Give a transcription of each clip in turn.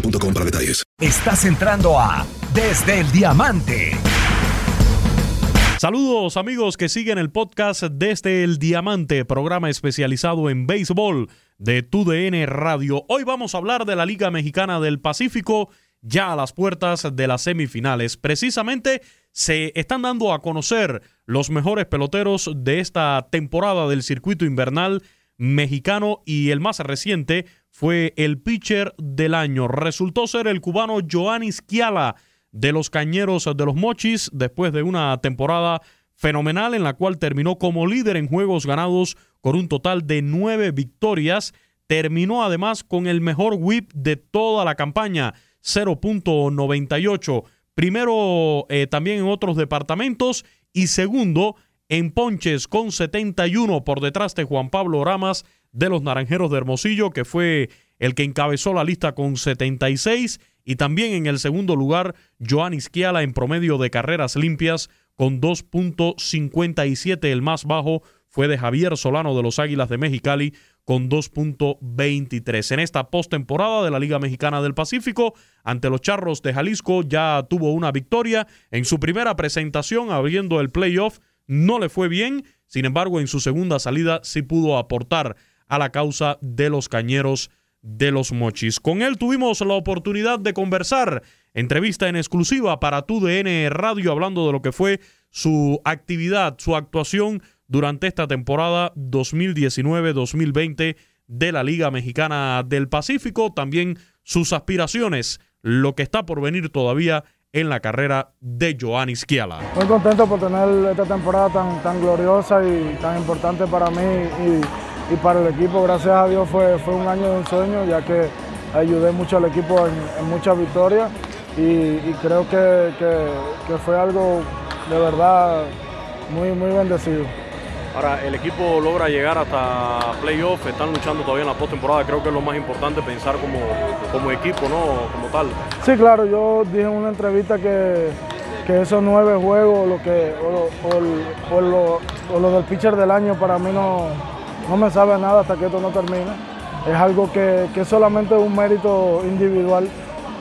boostmobile.com para detalles. Estás entrando a Desde el Diamante. Saludos amigos que siguen el podcast Desde el Diamante, programa especializado en béisbol de TUDN Radio. Hoy vamos a hablar de la Liga Mexicana del Pacífico, ya a las puertas de las semifinales. Precisamente se están dando a conocer los mejores peloteros de esta temporada del circuito invernal mexicano y el más reciente fue el pitcher del año. Resultó ser el cubano Joanny Sciala de los Cañeros de los Mochis después de una temporada fenomenal en la cual terminó como líder en juegos ganados con un total de nueve victorias. Terminó además con el mejor whip de toda la campaña, 0.98. Primero eh, también en otros departamentos y segundo en ponches con 71 por detrás de Juan Pablo Ramas de los Naranjeros de Hermosillo, que fue el que encabezó la lista con 76. Y también en el segundo lugar, Joan Isquiala en promedio de carreras limpias con 2.57. El más bajo fue de Javier Solano de los Águilas de Mexicali con 2.23. En esta postemporada de la Liga Mexicana del Pacífico, ante los Charros de Jalisco, ya tuvo una victoria en su primera presentación abriendo el playoff. No le fue bien, sin embargo, en su segunda salida sí pudo aportar a la causa de los cañeros de los mochis. Con él tuvimos la oportunidad de conversar, entrevista en exclusiva para tu DN Radio, hablando de lo que fue su actividad, su actuación durante esta temporada 2019-2020 de la Liga Mexicana del Pacífico, también sus aspiraciones, lo que está por venir todavía en la carrera de Joan Isquiala. Muy contento por tener esta temporada tan, tan gloriosa y tan importante para mí y para el equipo. Gracias a Dios fue, fue un año de un sueño, ya que ayudé mucho al equipo en, en muchas victorias y, y creo que, que, que, fue algo de verdad muy, muy bendecido. Ahora, el equipo logra llegar hasta playoff, están luchando todavía en la postemporada, creo que es lo más importante pensar como, como equipo, ¿no? Como tal. Sí, claro, yo dije en una entrevista que, que esos nueve juegos lo que, o, o, o, lo, o lo del pitcher del año para mí no, no me sabe nada hasta que esto no termine. Es algo que, que es solamente un mérito individual.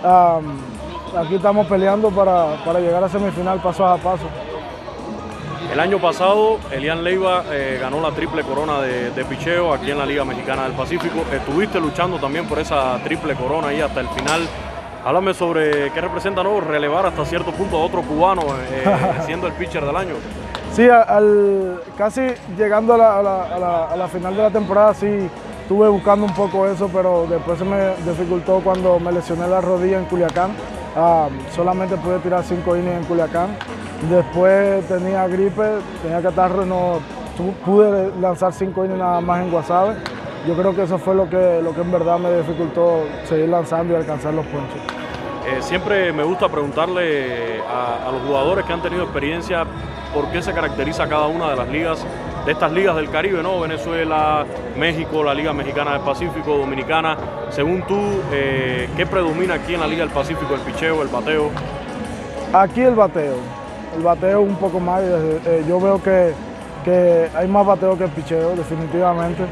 Um, aquí estamos peleando para, para, llegar a semifinal paso a paso. El año pasado, Elian Leiva eh, ganó la triple corona de, de, picheo aquí en la Liga Mexicana del Pacífico. Estuviste luchando también por esa triple corona ahí hasta el final. Háblame sobre qué representa ¿no? relevar hasta cierto punto a otro cubano eh, siendo el pitcher del año. Sí, al, casi llegando a la, final de la temporada, sí, estuve buscando un poco eso, pero después se me dificultó cuando me lesioné la rodilla en Culiacán. Ah, solamente pude tirar cinco innings en Culiacán. Después tenía gripe, tenía catarro y no pude lanzar cinco innings nada más en Guasave. Yo creo que eso fue lo que, en verdad me dificultó seguir lanzando y alcanzar los ponches. Eh, siempre me gusta preguntarle a, los jugadores que han tenido experiencia por qué se caracteriza cada una de las ligas, de estas ligas del Caribe, ¿no? Venezuela, México, la Liga Mexicana del Pacífico, Dominicana. Según tú, eh, ¿qué predomina aquí en la Liga del Pacífico? ¿El picheo, el bateo? Aquí el bateo. El bateo un poco más. Eh, yo veo que, que, hay más bateo que el picheo, definitivamente.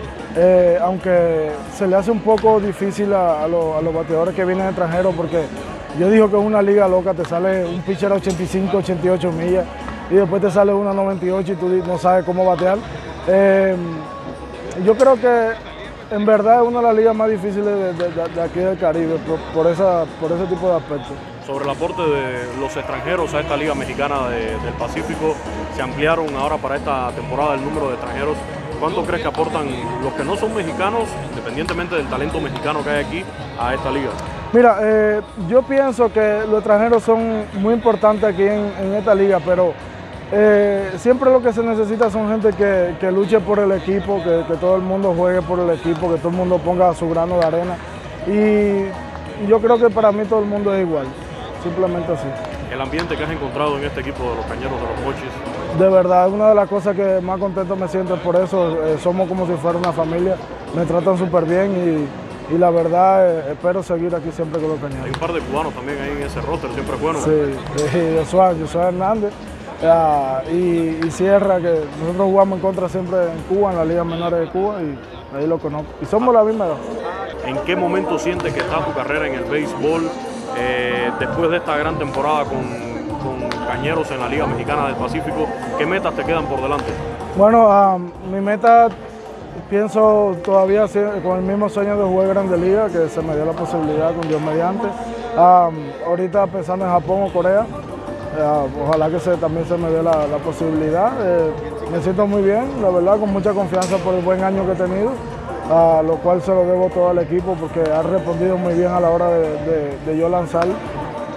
aunque se le hace un poco difícil a, a los bateadores que vienen extranjeros porque yo digo que es una liga loca, te sale un pitcher a 85, 88 millas y después te sale una 98 y tú no sabes cómo batear. Eh, yo creo que en verdad es una de las ligas más difíciles de, aquí del Caribe por, esa, por ese tipo de aspectos. Sobre el aporte de los extranjeros a esta Liga Mexicana del Pacífico, se ampliaron ahora para esta temporada el número de extranjeros. ¿Cuánto crees que aportan los que no son mexicanos, independientemente del talento mexicano que hay aquí, a esta liga? Mira, eh, yo pienso que los extranjeros son muy importantes aquí en, esta liga, pero eh, siempre lo que se necesita son gente que, luche por el equipo, que, todo el mundo juegue por el equipo, que todo el mundo ponga su grano de arena. Y yo creo que para mí todo el mundo es igual, simplemente así. El ambiente que has encontrado en este equipo de los cañeros de los Mochis. De verdad, una de las cosas que más contento me siento es por eso. Eh, somos como si fuera una familia, me tratan súper bien y y la verdad eh, espero seguir aquí siempre con los cañones. Hay un par de cubanos también ahí en ese roster, siempre bueno. Sí, Josué, Josué Hernández y, Sierra, que nosotros jugamos en contra siempre en Cuba, en la Liga Menores de Cuba, y ahí lo conozco. Y somos la misma edad. ¿En qué momento sientes que está tu carrera en el béisbol eh, después de esta gran temporada con, con, Cañeros en la Liga Mexicana del Pacífico? ¿Qué metas te quedan por delante? Bueno, ah, mi meta pienso todavía con el mismo sueño de jugar Grande Liga, que se me dio la posibilidad con Dios mediante. ahorita pensando en Japón o Corea, eh, ojalá que se, también se me dé la, posibilidad. Eh, me siento muy bien, la verdad, con mucha confianza por el buen año que he tenido, a lo cual se lo debo todo al equipo porque ha respondido muy bien a la hora de yo lanzar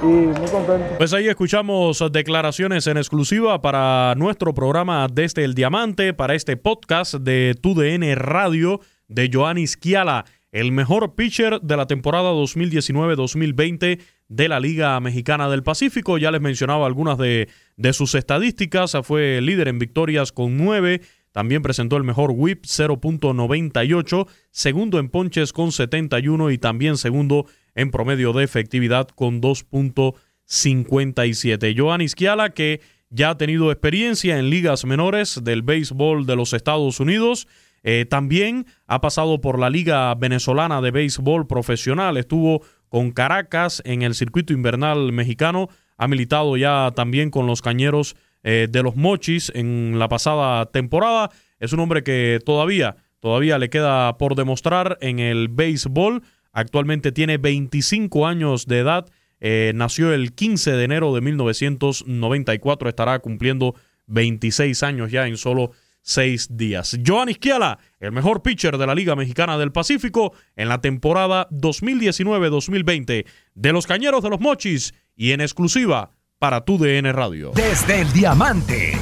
y muy contento. Pues ahí escuchamos declaraciones en exclusiva para nuestro programa Desde el Diamante, para este podcast de TUDN Radio de Joanis Kiala, el mejor pitcher de la temporada 2019-2020 de la Liga Mexicana del Pacífico. Ya les mencionaba algunas de, sus estadísticas. Fue líder en victorias con nueve. También presentó el mejor whip 0.98, segundo en ponches con 71 y también segundo en promedio de efectividad con 2.57. Joan Isquiala, que ya ha tenido experiencia en ligas menores del béisbol de los Estados Unidos, eh, también ha pasado por la Liga Venezolana de Béisbol Profesional, estuvo con Caracas en el circuito invernal mexicano, ha militado ya también con los Cañeros eh, de los Mochis en la pasada temporada. Es un hombre que todavía, todavía le queda por demostrar en el béisbol. Actualmente tiene 25 años de edad. Eh, nació el 15 de enero de 1994. Estará cumpliendo 26 años ya en solo seis días. Joan Isquiala, el mejor pitcher de la Liga Mexicana del Pacífico en la temporada 2019-2020 de los Cañeros de los Mochis y en exclusiva para tu DN Radio. Desde el Diamante.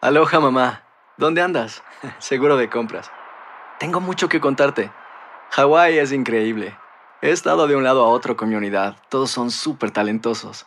Aloha mamá, ¿dónde andas? Seguro de compras. Tengo mucho que contarte. Hawái es increíble. He estado de un lado a otro con mi unidad. Todos son súper talentosos.